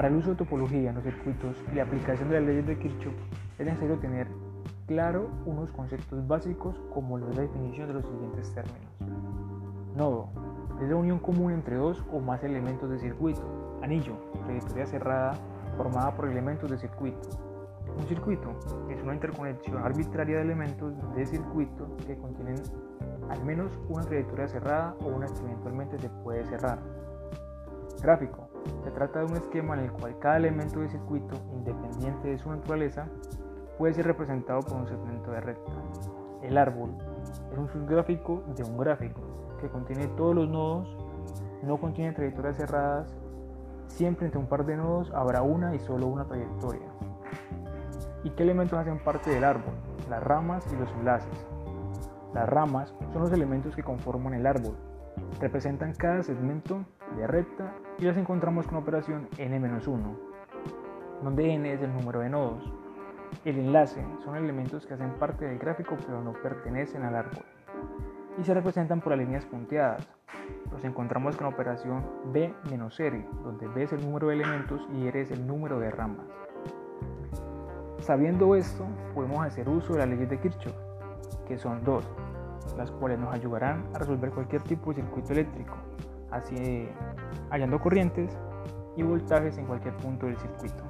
Para el uso de topología en los circuitos y la aplicación de las leyes de Kirchhoff es necesario tener claro unos conceptos básicos como la definición de los siguientes términos. Nodo es la unión común entre dos o más elementos de circuito. Anillo, trayectoria cerrada formada por elementos de circuito. Un circuito es una interconexión arbitraria de elementos de circuito que contienen al menos una trayectoria cerrada o una que eventualmente se puede cerrar. Gráfico. Se trata de un esquema en el cual cada elemento de circuito, independiente de su naturaleza, puede ser representado por un segmento de recta. El árbol es un subgráfico de un gráfico que contiene todos los nodos, no contiene trayectorias cerradas, siempre entre un par de nodos habrá una y solo una trayectoria. ¿Y qué elementos hacen parte del árbol? Las ramas y los enlaces. Las ramas son los elementos que conforman el árbol. Representan cada segmento de recta y las encontramos con operación n-1, donde n es el número de nodos. El enlace son elementos que hacen parte del gráfico pero no pertenecen al árbol y se representan por las líneas punteadas. Los encontramos con operación b-r, donde b es el número de elementos y r es el número de ramas. Sabiendo esto, podemos hacer uso de las leyes de Kirchhoff, que son dos, las cuales nos ayudarán a resolver cualquier tipo de circuito eléctrico, así hallando corrientes y voltajes en cualquier punto del circuito.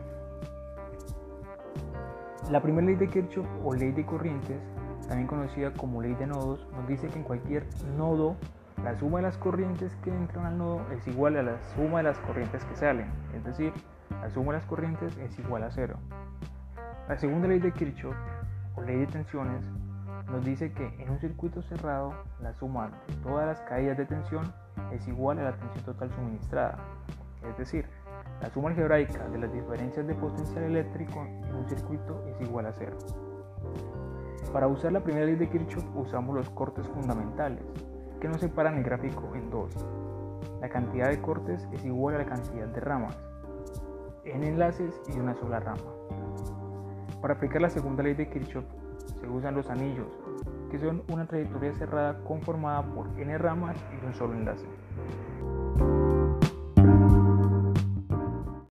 La primera ley de Kirchhoff o ley de corrientes también conocida como ley de nodos, nos dice que en cualquier nodo la suma de las corrientes que entran al nodo es igual a la suma de las corrientes que salen, es decir, la suma de las corrientes es igual a cero. La segunda ley de Kirchhoff, o ley de tensiones, nos dice que en un circuito cerrado la suma de todas las caídas de tensión es igual a la tensión total suministrada, es decir, la suma algebraica de las diferencias de potencial eléctrico en un circuito es igual a cero. Para usar la primera ley de Kirchhoff usamos los cortes fundamentales, que nos separan el gráfico en dos. La cantidad de cortes es igual a la cantidad de ramas, en enlaces y una sola rama. Para aplicar la segunda ley de Kirchhoff se usan los anillos, que son una trayectoria cerrada conformada por n ramas y un solo enlace.